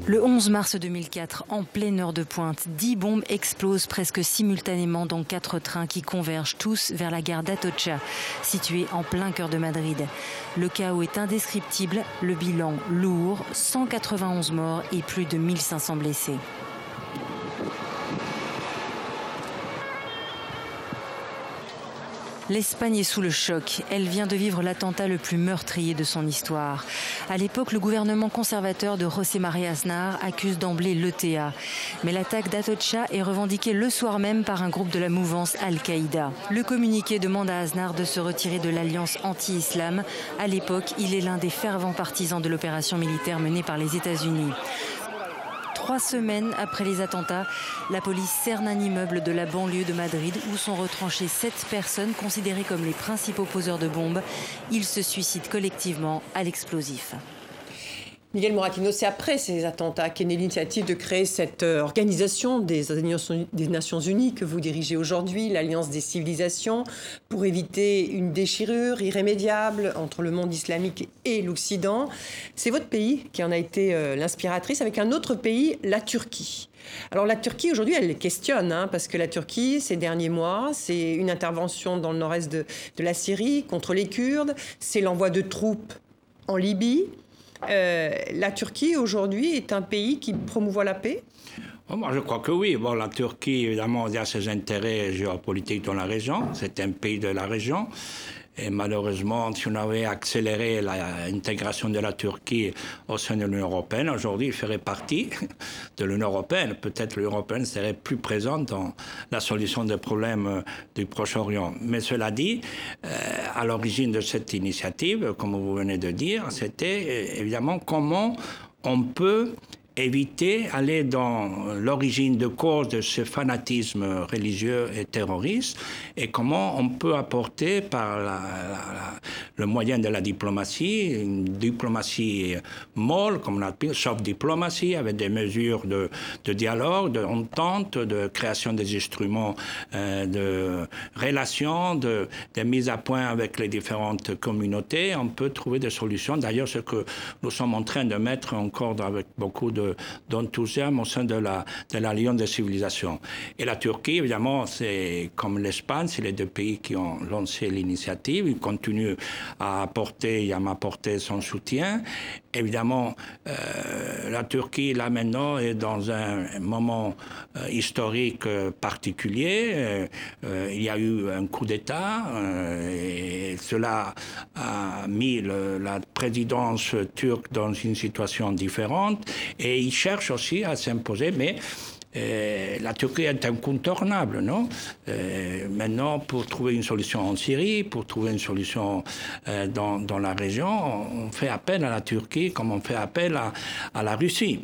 Le 11 mars 2004, en pleine heure de pointe, dix bombes explosent presque simultanément dans quatre trains qui convergent tous vers la gare d'Atocha, située en plein cœur de Madrid. Le chaos est indescriptible, le bilan lourd, 191 morts et plus de 1500 blessés. L'Espagne est sous le choc. Elle vient de vivre l'attentat le plus meurtrier de son histoire. À l'époque, le gouvernement conservateur de José María Aznar accuse d'emblée l'ETA. Mais l'attaque d'Atocha est revendiquée le soir même par un groupe de la mouvance Al-Qaïda. Le communiqué demande à Aznar de se retirer de l'alliance anti-islam. À l'époque, il est l'un des fervents partisans de l'opération militaire menée par les États-Unis. Trois semaines après les attentats, la police cerne un immeuble de la banlieue de Madrid où sont retranchées sept personnes considérées comme les principaux poseurs de bombes. Ils se suicident collectivement à l'explosif. Miguel Moratino, c'est après ces attentats qu'est née l'initiative de créer cette euh, organisation des, Nations Unies que vous dirigez aujourd'hui, l'Alliance des civilisations, pour éviter une déchirure irrémédiable entre le monde islamique et l'Occident. C'est votre pays qui en a été euh, l'inspiratrice, avec un autre pays, la Turquie. Alors la Turquie aujourd'hui, elle questionne, hein, parce que la Turquie, ces derniers mois, c'est une intervention dans le nord-est de la Syrie contre les Kurdes, c'est l'envoi de troupes en Libye. Euh, la Turquie aujourd'hui est un pays qui promouvoit la paix? Oh, moi, je crois que oui. Bon, la Turquie, évidemment, a ses intérêts géopolitiques dans la région. C'est un pays de la région. Et malheureusement, si on avait accéléré l'intégration de la Turquie au sein de l'Union européenne, aujourd'hui, il ferait partie de l'Union européenne. Peut-être l'Union européenne serait plus présente dans la solution des problèmes euh, du Proche-Orient. Mais cela dit, euh, à l'origine de cette initiative, comme vous venez de dire, c'était euh, évidemment comment on peut éviter aller dans l'origine de cause de ce fanatisme religieux et terroriste et comment on peut apporter par le moyen de la diplomatie, une diplomatie molle, comme on appelle, soft diplomatie, avec des mesures de, dialogue, d'entente, de, création des instruments euh, de relations, de, de mise à point avec les différentes communautés, on peut trouver des solutions. D'ailleurs, ce que nous sommes en train de mettre encore avec beaucoup de d'enthousiasme au sein de la de l'Alliance des civilisations. Et la Turquie, évidemment, c'est comme l'Espagne, c'est les deux pays qui ont lancé l'initiative. Ils continuent à apporter et à m'apporter son soutien. Évidemment, euh, la Turquie, là maintenant, est dans un moment euh, historique euh, particulier. il y a eu un coup d'État et cela a mis la présidence turque dans une situation différente. Il cherche aussi à s'imposer, mais euh, la Turquie est incontournable, non? Euh, Maintenant, pour trouver une solution en Syrie, pour trouver une solution euh, dans, dans, la région, on fait appel à la Turquie comme on fait appel à, à la Russie.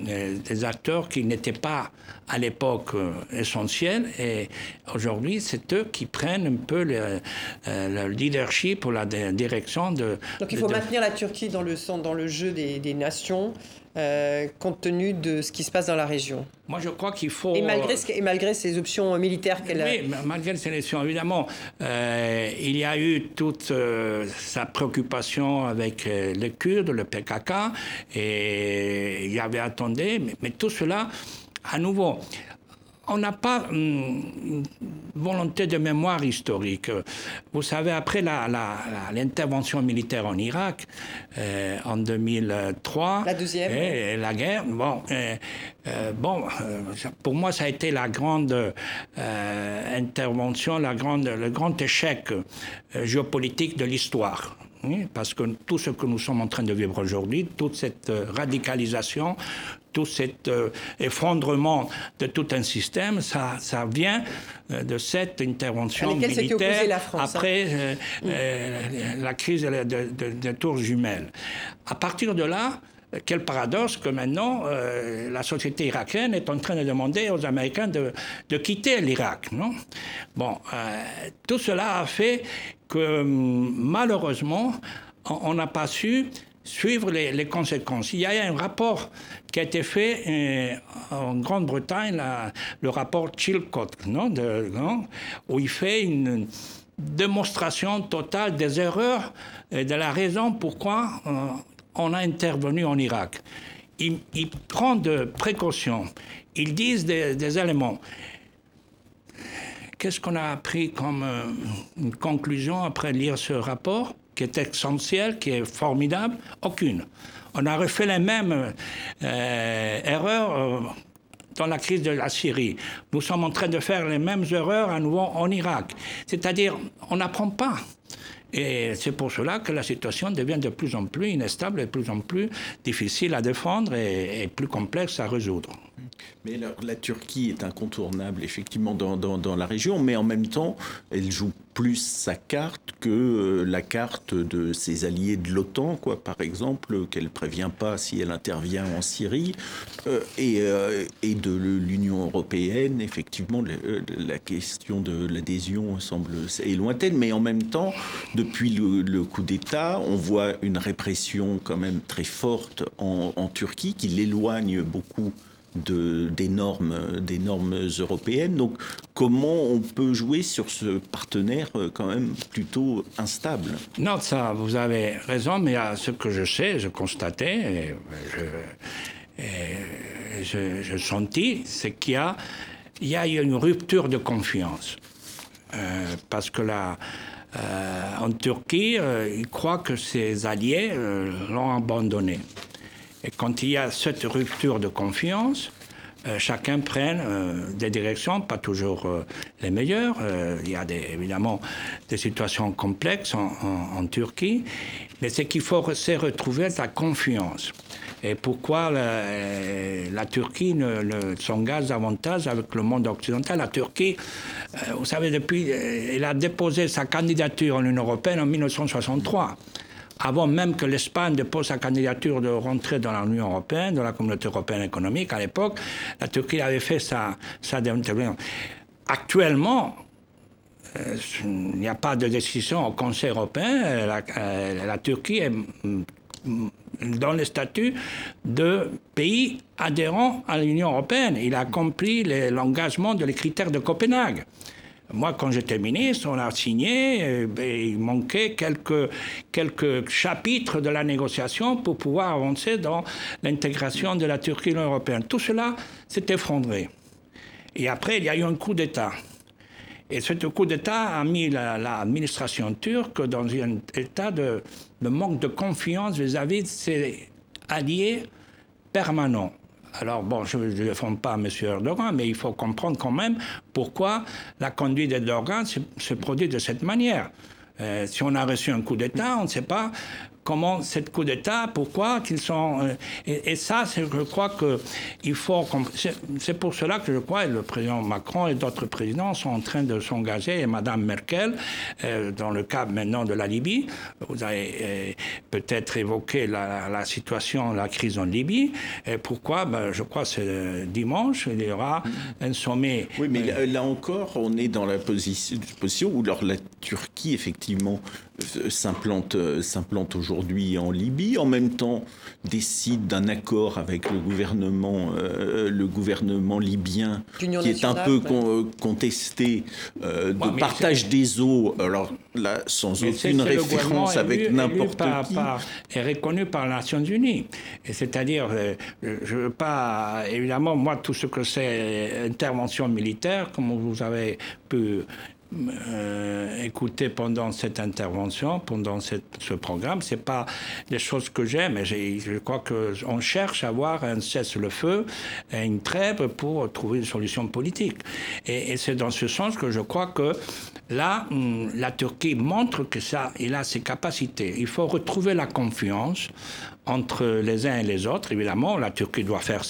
des acteurs qui n'étaient pas à l'époque essentiels et aujourd'hui, c'est eux qui prennent un peu le, le leadership pour la direction de... Donc il faut maintenir la Turquie dans le, dans le jeu des, des nations euh, compte tenu de ce qui se passe dans la région. Moi, je crois qu'il faut. Et malgré, et malgré ces options militaires qu'elle a. Oui, malgré ces options, évidemment, euh, il y a eu toute euh, sa préoccupation avec les Kurdes, le PKK, et il y avait attendu, mais tout cela, à nouveau, on n'a pas une volonté de mémoire historique. Vous savez, après l'intervention militaire en Irak euh, en 2003, la deuxième, et, la guerre, bon, euh, euh, bon, pour moi, ça a été la grande intervention, la grande, le grand échec géopolitique de l'histoire parce que tout ce que nous sommes en train de vivre aujourd'hui, toute cette radicalisation, tout cet euh, effondrement de tout un système, ça, ça vient euh, de cette intervention militaire la France, hein. après euh, la crise des tours jumelles. À partir de là, quel paradoxe que maintenant la société irakienne est en train de demander aux Américains de, de quitter l'Irak. Non? Bon, tout cela a fait que malheureusement, on n'a pas su suivre les, conséquences. Il y a un rapport qui a été fait euh, en Grande-Bretagne, le rapport Chilcott, non, où il fait une démonstration totale des erreurs et de la raison pourquoi euh, on a intervenu en Irak. Il, prend de précautions, ils disent des, éléments. Qu'est-ce qu'on a appris comme euh, conclusion après lire ce rapport qui est essentiel, qui est formidable? Aucune. On a refait les mêmes euh, erreurs euh, dans la crise de la Syrie. Nous sommes en train de faire les mêmes erreurs à nouveau en Irak. C'est-à-dire, on n'apprend pas. Et c'est pour cela que la situation devient de plus en plus instable, et de plus en plus difficile à défendre et plus complexe à résoudre. Mais la, Turquie est incontournable, effectivement, dans, la région, mais en même temps, elle joue plus sa carte que euh, la carte de ses alliés de l'OTAN, quoi, par exemple, qu'elle prévient pas si elle intervient en Syrie, euh, et, euh, et, de l'Union européenne, effectivement, la question de l'adhésion semble est lointaine, mais en même temps, depuis le, coup d'État, on voit une répression quand même très forte en, en Turquie qui l'éloigne beaucoup des, normes, des normes européennes. Donc comment on peut jouer sur ce partenaire euh, quand même plutôt instable? Non, ça, vous avez raison, mais à ce que je sais, je constatais, et je, je, sentis, c'est qu'il y a, il une rupture de confiance. Euh, parce que là, euh, en Turquie, ils croient que ses alliés l'ont abandonné. Et quand il y a cette rupture de confiance, euh, chacun prenne euh, des directions, pas toujours euh, les meilleures. il y a évidemment des situations complexes en, Turquie, mais c'est qu'il faut se retrouver la confiance. Et pourquoi la, Turquie ne, s'engage davantage avec le monde occidental? La Turquie, vous savez, depuis, elle a déposé sa candidature en l'Union européenne en 1963 avant même que l'Espagne dépose sa candidature de rentrer dans l'Union européenne, dans la communauté européenne économique, à l'époque, la Turquie avait fait sa, sa Actuellement, euh, il n'y a pas de décision au Conseil européen. La, euh, la Turquie est mm, dans le statut de pays adhérent à l'Union européenne. Il a accompli l'engagement de les critères de Copenhague. Moi, quand j'étais ministre, on a signé, euh, il manquait quelques, quelques chapitres de la négociation pour pouvoir avancer dans l'intégration de la Turquie dans l'Union européenne. Tout cela s'est effondré. Et après, il y a eu un coup d'État. Et ce coup d'État a mis l'administration turque dans un état de, manque de confiance vis-à-vis -vis de ses alliés permanents. Alors, bon, je ne défends pas M. Erdogan, mais il faut comprendre quand même pourquoi la conduite d'Erdogan se, produit de cette manière. Euh, si on a reçu un coup d'État, on ne sait pas comment cette coup d'État, pourquoi qu'ils sont... Euh, et, ça, je crois qu'il faut... C'est pour cela que je crois que le président Macron et d'autres présidents sont en train de s'engager, et Mme Merkel, euh, dans le cas maintenant de la Libye, vous avez euh, peut-être évoqué la, situation, la crise en Libye, et pourquoi ben, Je crois que c'est dimanche, il y aura un sommet. Oui, mais là, encore, on est dans la position, position où alors, la Turquie, effectivement, s'implante aujourd'hui aujourd'hui en Libye, en même temps décide d'un accord avec le gouvernement, euh, le gouvernement libyen, qui est un peu contesté, de partage des eaux, alors là, sans aucune référence avec n'importe qui. Par, est reconnu par les Nations Unies. C'est-à-dire, je ne veux pas, évidemment, moi, tout ce que c'est intervention militaire, comme vous avez pu euh, écouter pendant cette intervention, pendant ce programme. C'est pas des choses que j'aime, je crois qu'on cherche à avoir un cesse-le-feu, une trêve pour trouver une solution politique. Et, et c'est dans ce sens que je crois que là, hum, la Turquie montre que ça, il a ses capacités. Il faut retrouver la confiance entre les uns et les autres. Évidemment, la Turquie doit faire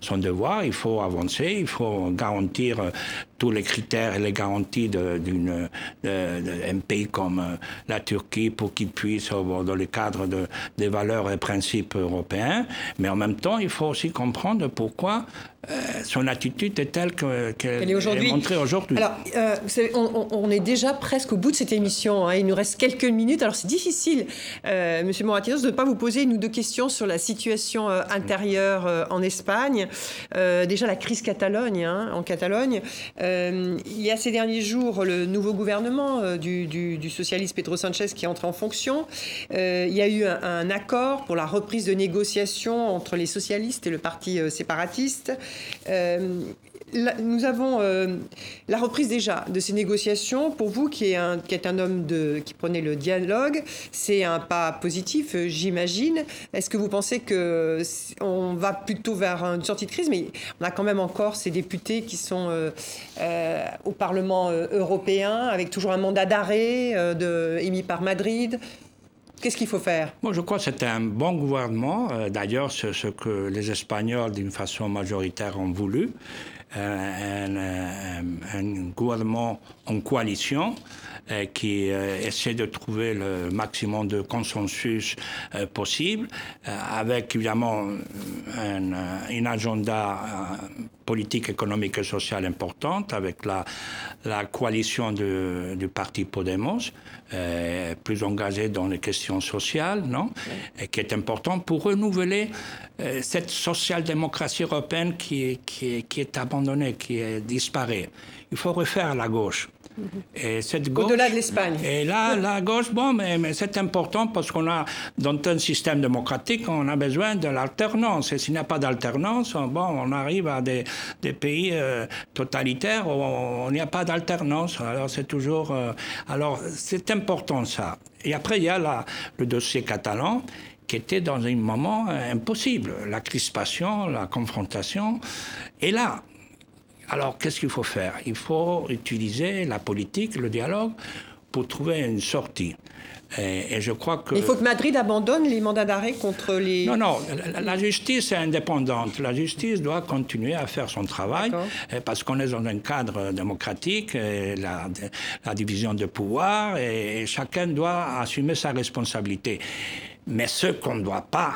son devoir, il faut avancer, il faut garantir euh, tous les critères et les garanties d'un pays comme euh, la Turquie pour qu'il puisse, dans le cadre de, des valeurs et principes européens. Mais en même temps, il faut aussi comprendre pourquoi euh, son attitude est telle qu'elle est, montrée aujourd'hui. Alors, euh, on, est déjà presque au bout de cette émission. Hein. Il nous reste quelques minutes. Alors, c'est difficile, euh, Monsieur Moratinos, de ne pas vous poser une deux questions sur la situation intérieure en Espagne. déjà, la crise Catalogne, hein, en Catalogne. il y a ces derniers jours le nouveau gouvernement du, socialiste Pedro Sanchez qui est entré en fonction. il y a eu un, un, accord pour la reprise de négociations entre les socialistes et le parti séparatiste. Euh, nous avons euh, la reprise déjà de ces négociations. Pour vous, qui est un, qui est un homme de, qui prenait le dialogue, c'est un pas positif, euh, j'imagine. Est-ce que vous pensez que on va plutôt vers une sortie de crise? Mais on a quand même encore ces députés qui sont au Parlement européen avec toujours un mandat d'arrêt émis par Madrid. Qu'est-ce qu'il faut faire? Moi, je crois que c'est un bon gouvernement. Euh, d'ailleurs, c'est ce que les Espagnols, d'une façon majoritaire, ont voulu. Euh, un, gouvernement en coalition qui essaie de trouver le maximum de consensus possible, avec évidemment un, un agenda politique, économique et sociale importante, avec la, la coalition du parti Podemos. Euh, plus engagé dans les questions sociales, non Et qui est important pour renouveler euh, cette social-démocratie européenne qui qui, qui est abandonnée, qui est disparaît. Il faut refaire la gauche. Et cette gauche, Au-delà de l'Espagne. Et là, la gauche, bon, mais, mais c'est important parce qu'on a, dans un système démocratique, on a besoin de l'alternance. Et s'il n'y a pas d'alternance, bon, on arrive à des, des pays euh, totalitaires où on n'y a pas d'alternance. Alors, c'est toujours. Euh, alors, c'est important ça. Et après, il y a la, le dossier catalan qui était dans un moment impossible. La crispation, la confrontation. Et là, alors, qu'est-ce qu'il faut faire? Il faut utiliser la politique, le dialogue, pour trouver une sortie. Et, je crois que... Il faut que Madrid abandonne les mandats d'arrêt contre les... Non, non, la, justice est indépendante. La justice doit continuer à faire son travail parce qu'on est dans un cadre démocratique, la, la, division de pouvoir, et chacun doit assumer sa responsabilité. Mais ce qu'on ne doit pas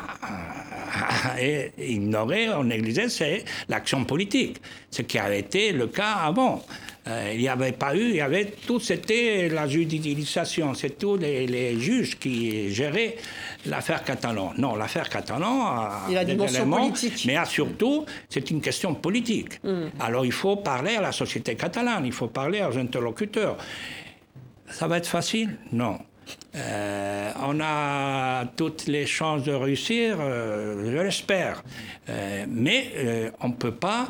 euh, ignorer ou négliger, c'est l'action politique, ce qui avait été le cas avant. Euh, il n'y avait pas eu, il y avait tout, c'était la judicialisation, c'est tous les, juges qui géraient l'affaire Catalan. Non, l'affaire Catalan a, il a des dimension politique. mais surtout, c'est une question politique. Hmm. Alors il faut parler à la société catalane, il faut parler aux interlocuteurs. Ça va être facile? Non. Euh, on a toutes les chances de réussir, euh, je l'espère. Euh, mais on ne peut pas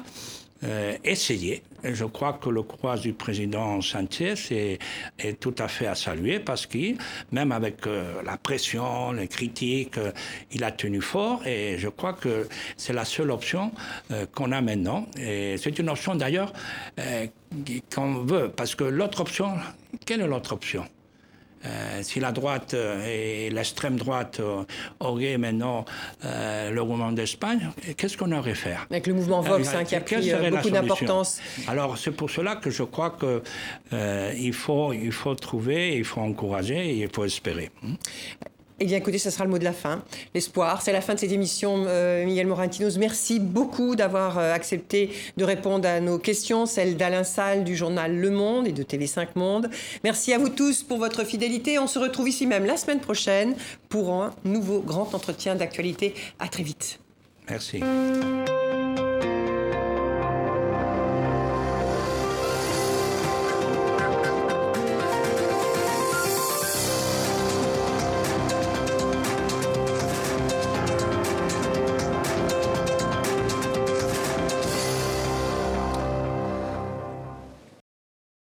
essayer. Je crois que le courage du président Sanchez est, est, tout à fait à saluer parce que même avec la pression, les critiques, il a tenu fort et je crois que c'est la seule option qu'on a maintenant. Et c'est une option d'ailleurs qu'on veut parce que l'autre option, quelle est l'autre option? Euh, si la droite euh, et l'extrême droite euh, auraient maintenant le mouvement d'Espagne, qu'est-ce qu'on aurait fait? Avec le mouvement Vox hein, qui a pris beaucoup d'importance. Alors c'est pour cela que je crois qu'il faut, il faut trouver, il faut encourager et il faut espérer. Eh bien, écoutez, ce sera le mot de la fin. L'espoir, c'est la fin de cette émission. Euh, Miguel Morantinos, merci beaucoup d'avoir euh, accepté de répondre à nos questions, celles d'Alain Salle du journal Le Monde et de TV5 Monde. Merci à vous tous pour votre fidélité. On se retrouve ici même la semaine prochaine pour un nouveau grand entretien d'actualité. À très vite. Merci.